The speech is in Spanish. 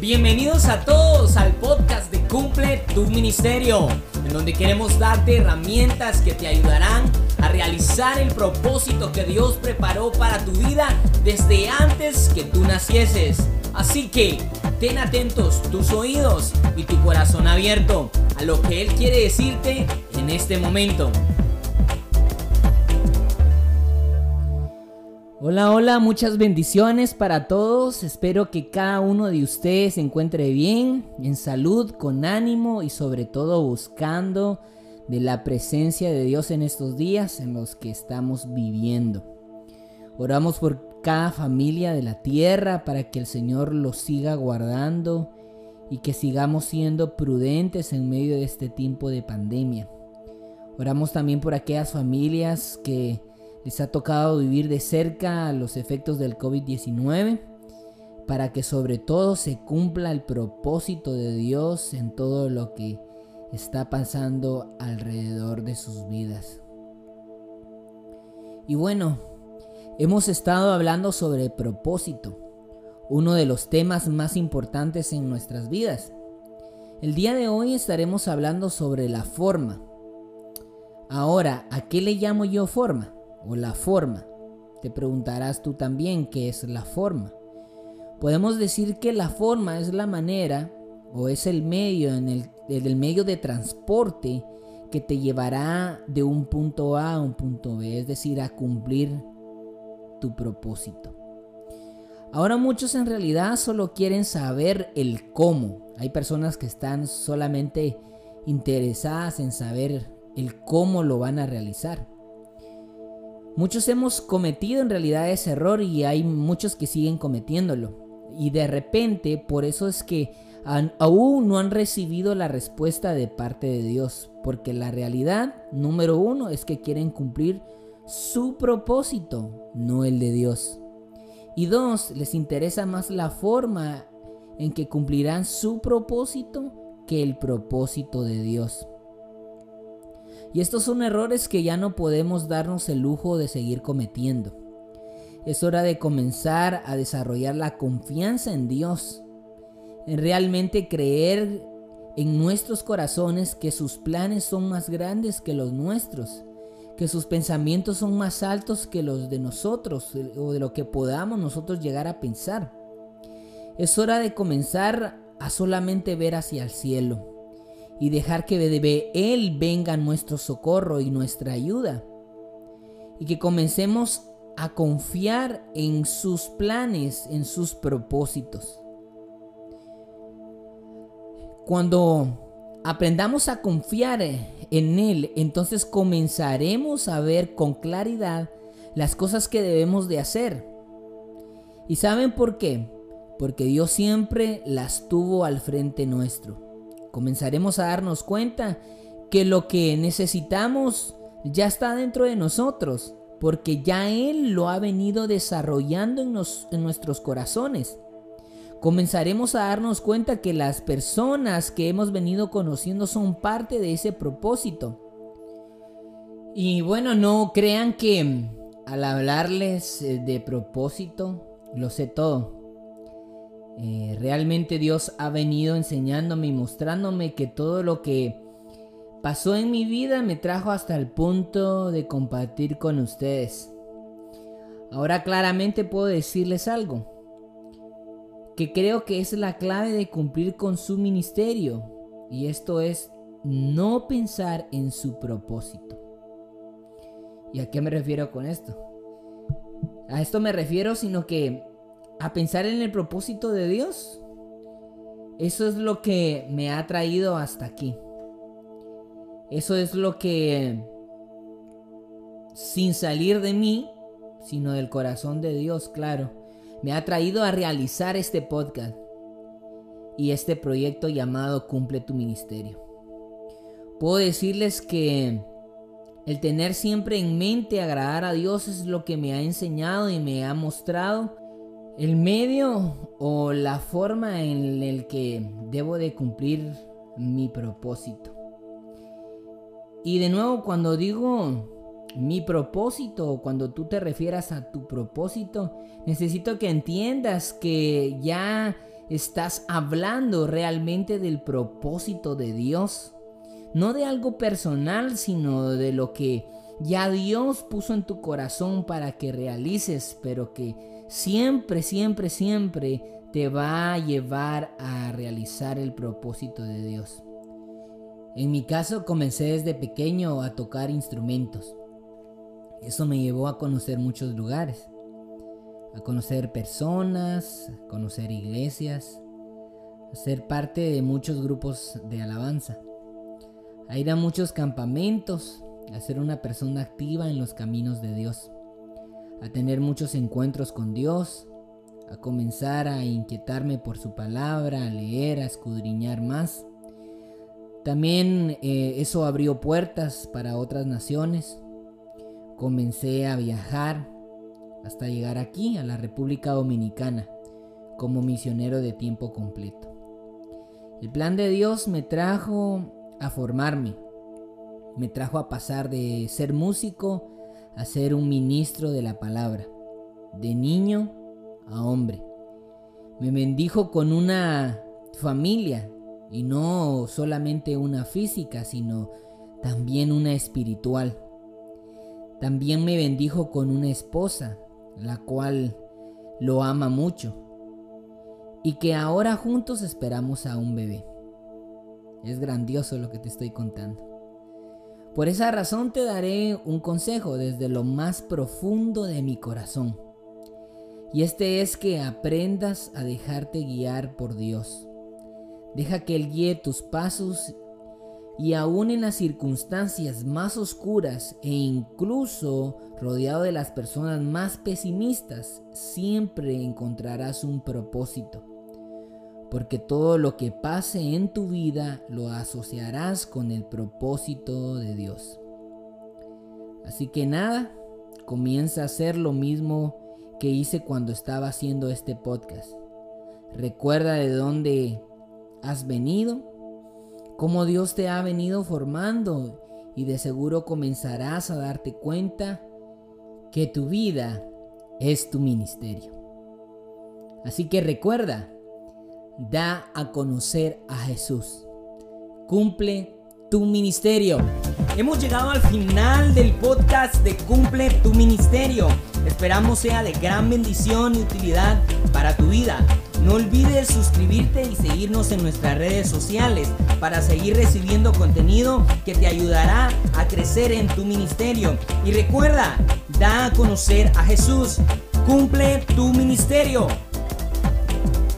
Bienvenidos a todos al podcast de Cumple tu Ministerio, en donde queremos darte herramientas que te ayudarán a realizar el propósito que Dios preparó para tu vida desde antes que tú nacieses. Así que ten atentos tus oídos y tu corazón abierto a lo que Él quiere decirte en este momento. Hola, hola, muchas bendiciones para todos. Espero que cada uno de ustedes se encuentre bien, en salud, con ánimo y sobre todo buscando de la presencia de Dios en estos días en los que estamos viviendo. Oramos por cada familia de la tierra para que el Señor los siga guardando y que sigamos siendo prudentes en medio de este tiempo de pandemia. Oramos también por aquellas familias que les ha tocado vivir de cerca los efectos del COVID-19 para que sobre todo se cumpla el propósito de Dios en todo lo que está pasando alrededor de sus vidas. Y bueno, hemos estado hablando sobre propósito, uno de los temas más importantes en nuestras vidas. El día de hoy estaremos hablando sobre la forma. Ahora, ¿a qué le llamo yo forma? O la forma. Te preguntarás tú también qué es la forma. Podemos decir que la forma es la manera o es el medio en el, medio de transporte que te llevará de un punto A a un punto B, es decir, a cumplir tu propósito. Ahora muchos en realidad solo quieren saber el cómo. Hay personas que están solamente interesadas en saber el cómo lo van a realizar. Muchos hemos cometido en realidad ese error y hay muchos que siguen cometiéndolo. Y de repente, por eso es que aún no han recibido la respuesta de parte de Dios. Porque la realidad, número uno, es que quieren cumplir su propósito, no el de Dios. Y dos, les interesa más la forma en que cumplirán su propósito que el propósito de Dios. Y estos son errores que ya no podemos darnos el lujo de seguir cometiendo. Es hora de comenzar a desarrollar la confianza en Dios, en realmente creer en nuestros corazones que sus planes son más grandes que los nuestros, que sus pensamientos son más altos que los de nosotros o de lo que podamos nosotros llegar a pensar. Es hora de comenzar a solamente ver hacia el cielo y dejar que de Él venga nuestro socorro y nuestra ayuda. Y que comencemos a confiar en sus planes, en sus propósitos. Cuando aprendamos a confiar en Él, entonces comenzaremos a ver con claridad las cosas que debemos de hacer. ¿Y saben por qué? Porque Dios siempre las tuvo al frente nuestro comenzaremos a darnos cuenta que lo que necesitamos ya está dentro de nosotros, porque ya Él lo ha venido desarrollando en, en, nuestros corazones. Comenzaremos a darnos cuenta que las personas que hemos venido conociendo son parte de ese propósito. Y bueno, no crean que al hablarles eh, de propósito lo sé todo. Eh, realmente Dios ha venido enseñándome y mostrándome que todo lo que pasó en mi vida me trajo hasta el punto de compartir con ustedes. Ahora claramente puedo decirles algo, que creo que es la clave de cumplir con su ministerio, y esto es no pensar en su propósito. ¿Y a qué me refiero con esto? A esto me refiero sino que a pensar en el propósito de Dios. Eso es lo que me ha traído hasta aquí. Eso es lo que, sin salir de mí, sino del corazón de Dios, claro, me ha traído a realizar este podcast y este proyecto llamado Cumple tu Ministerio. Puedo decirles que el tener siempre en mente agradar a Dios es lo que me ha enseñado y me ha mostrado el medio o la forma en el que debo de cumplir mi propósito. Y de nuevo, cuando digo mi propósito, cuando tú te refieras a tu propósito, necesito que entiendas que ya estás hablando realmente del propósito de Dios. No de algo personal, sino de lo que ya Dios puso en tu corazón para que realices, pero que siempre, siempre, siempre te va a llevar a realizar el propósito de Dios. En mi caso comencé desde pequeño a tocar instrumentos. Eso me llevó a conocer muchos lugares, a conocer personas, a conocer iglesias, a ser parte de muchos grupos de alabanza, a ir a muchos campamentos, a ser una persona activa en los caminos de Dios, a tener muchos encuentros con Dios, a comenzar a inquietarme por su palabra, a leer, a escudriñar más. También eh, eso abrió puertas para otras naciones. Comencé a viajar hasta llegar aquí, a la República Dominicana, como misionero de tiempo completo. El plan de Dios me trajo a formarme, me trajo a pasar de ser músico a ser un ministro de la palabra, de niño a hombre. Me bendijo con una familia y no solamente una física, sino también una espiritual. También me bendijo con una esposa, la cual lo ama mucho y que ahora juntos esperamos a un bebé. Es grandioso lo que te estoy contando. Por esa razón te daré un consejo desde lo más profundo de mi corazón. Y este es que aprendas a dejarte guiar por Dios. Deja que Él guíe tus pasos y aún en las circunstancias más oscuras e incluso rodeado de las personas más pesimistas, siempre encontrarás un propósito. Porque todo lo que pase en tu vida lo asociarás con el propósito de Dios. Así que nada, comienza a hacer lo mismo que hice cuando estaba haciendo este podcast. Recuerda de dónde has venido, cómo Dios te ha venido formando y de seguro comenzarás a darte cuenta que tu vida es tu ministerio. Así que recuerda, da a conocer a Jesús. Cumple tu ministerio. Hemos llegado al final del podcast de Cumple tu ministerio. Esperamos sea de gran bendición y utilidad para tu vida. No olvides suscribirte y seguirnos en nuestras redes sociales para seguir recibiendo contenido que te ayudará a crecer en tu ministerio. Y recuerda, da a conocer a Jesús. Cumple tu ministerio.